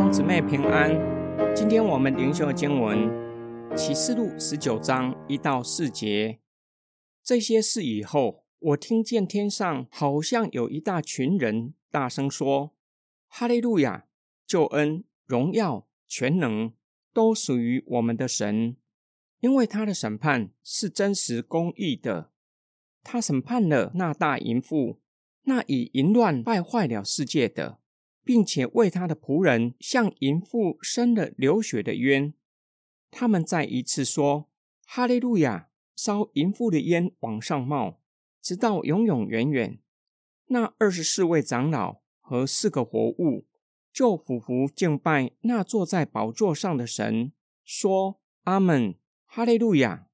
兄姊妹平安，今天我们灵修经文启示录十九章一到四节。这些事以后，我听见天上好像有一大群人大声说：“哈利路亚！救恩、荣耀、全能都属于我们的神，因为他的审判是真实公义的。他审判了那大淫妇，那以淫乱败坏了世界的。”并且为他的仆人向淫妇伸了流血的冤，他们再一次说：“哈利路亚！”烧淫妇的烟往上冒，直到永永远远。那二十四位长老和四个活物就俯伏敬拜那坐在宝座上的神，说：“阿门，哈利路亚！”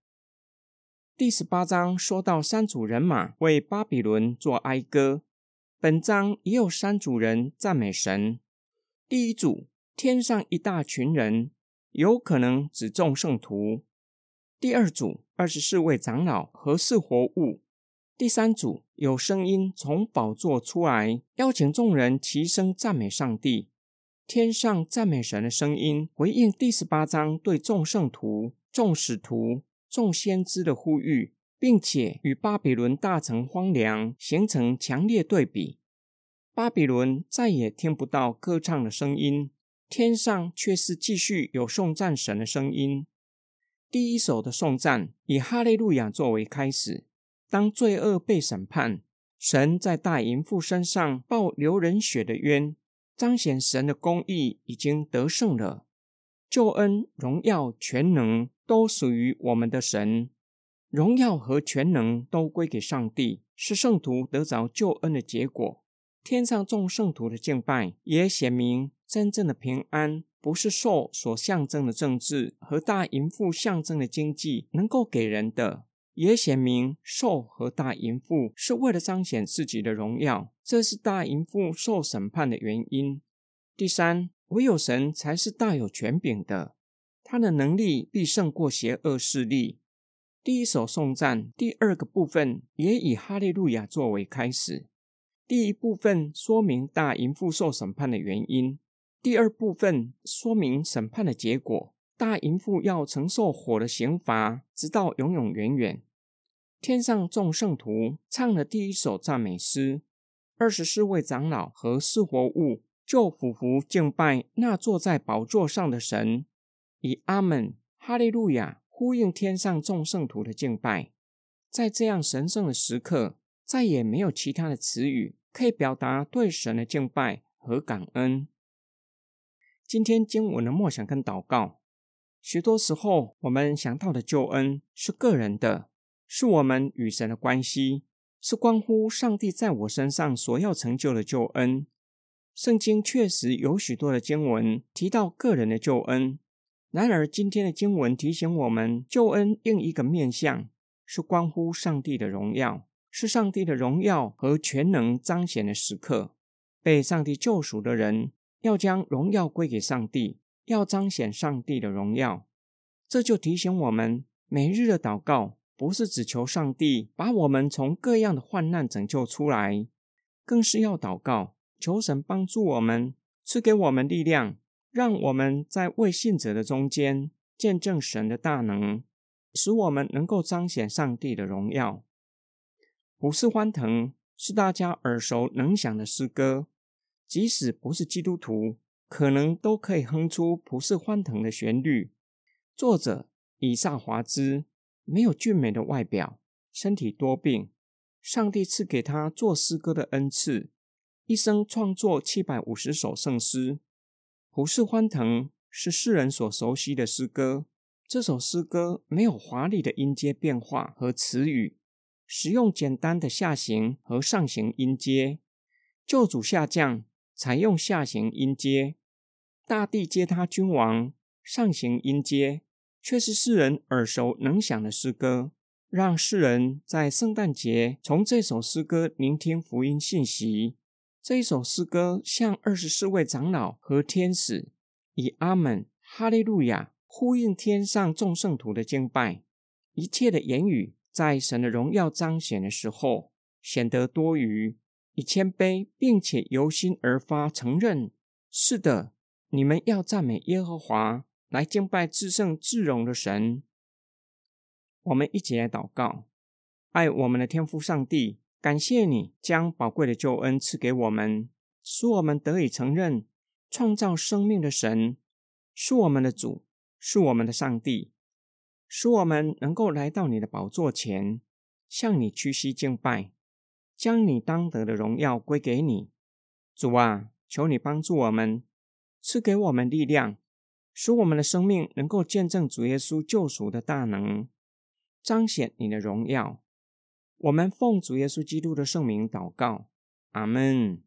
第十八章说到三组人马为巴比伦做哀歌。本章也有三组人赞美神。第一组，天上一大群人，有可能指众圣徒；第二组，二十四位长老和四活物；第三组，有声音从宝座出来，邀请众人齐声赞美上帝。天上赞美神的声音，回应第十八章对众圣徒、众使徒、众先知的呼吁。并且与巴比伦大城荒凉形成强烈对比。巴比伦再也听不到歌唱的声音，天上却是继续有颂赞神的声音。第一首的颂赞以哈利路亚作为开始。当罪恶被审判，神在大淫妇身上报流人血的冤，彰显神的公义已经得胜了。救恩、荣耀、全能都属于我们的神。荣耀和全能都归给上帝，是圣徒得着救恩的结果。天上众圣徒的敬拜，也显明真正的平安不是受所象征的政治和大淫妇象征的经济能够给人的，也显明受和大淫妇是为了彰显自己的荣耀，这是大淫妇受审判的原因。第三，唯有神才是大有权柄的，他的能力必胜过邪恶势力。第一首颂赞，第二个部分也以哈利路亚作为开始。第一部分说明大淫妇受审判的原因，第二部分说明审判的结果。大淫妇要承受火的刑罚，直到永永远远。天上众圣徒唱了第一首赞美诗，二十四位长老和四活物就俯伏敬拜那坐在宝座上的神，以阿门、哈利路亚。呼应天上众圣徒的敬拜，在这样神圣的时刻，再也没有其他的词语可以表达对神的敬拜和感恩。今天经文的默想跟祷告，许多时候我们想到的救恩是个人的，是我们与神的关系，是关乎上帝在我身上所要成就的救恩。圣经确实有许多的经文提到个人的救恩。然而，今天的经文提醒我们，救恩另一个面向是关乎上帝的荣耀，是上帝的荣耀和全能彰显的时刻。被上帝救赎的人要将荣耀归给上帝，要彰显上帝的荣耀。这就提醒我们，每日的祷告不是只求上帝把我们从各样的患难拯救出来，更是要祷告，求神帮助我们，赐给我们力量。让我们在未信者的中间见证神的大能，使我们能够彰显上帝的荣耀。普世欢腾是大家耳熟能详的诗歌，即使不是基督徒，可能都可以哼出普世欢腾的旋律。作者以撒华兹没有俊美的外表，身体多病，上帝赐给他做诗歌的恩赐，一生创作七百五十首圣诗。普世欢腾是世人所熟悉的诗歌。这首诗歌没有华丽的音阶变化和词语，使用简单的下行和上行音阶。救主下降，采用下行音阶。大地接他君王，上行音阶，却是世人耳熟能详的诗歌。让世人在圣诞节从这首诗歌聆听福音信息。这一首诗歌向二十四位长老和天使以阿门、哈利路亚呼应天上众圣徒的敬拜。一切的言语在神的荣耀彰显的时候显得多余，以谦卑并且由心而发承认：是的，你们要赞美耶和华，来敬拜至圣至荣的神。我们一起来祷告，爱我们的天父上帝，感谢你将宝贵的救恩赐给我们，使我们得以承认创造生命的神是我们的主，是我们的上帝，使我们能够来到你的宝座前，向你屈膝敬拜，将你当得的荣耀归给你。主啊，求你帮助我们，赐给我们力量，使我们的生命能够见证主耶稣救赎的大能。彰显你的荣耀，我们奉主耶稣基督的圣名祷告，阿门。